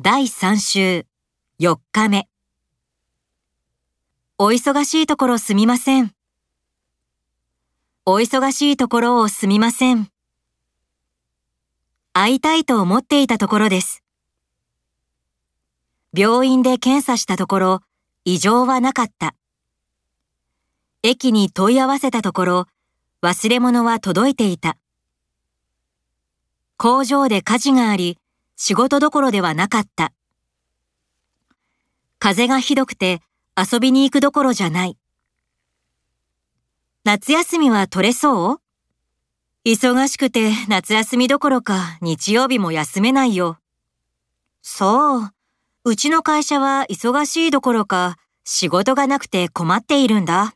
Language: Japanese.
第3週4日目お忙しいところすみません。お忙しいところをすみません。会いたいと思っていたところです。病院で検査したところ異常はなかった。駅に問い合わせたところ忘れ物は届いていた。工場で火事があり、仕事どころではなかった。風がひどくて遊びに行くどころじゃない。夏休みは取れそう？忙しくて夏休みどころか日曜日も休めないよ。そう。うちの会社は忙しいどころか仕事がなくて困っているんだ。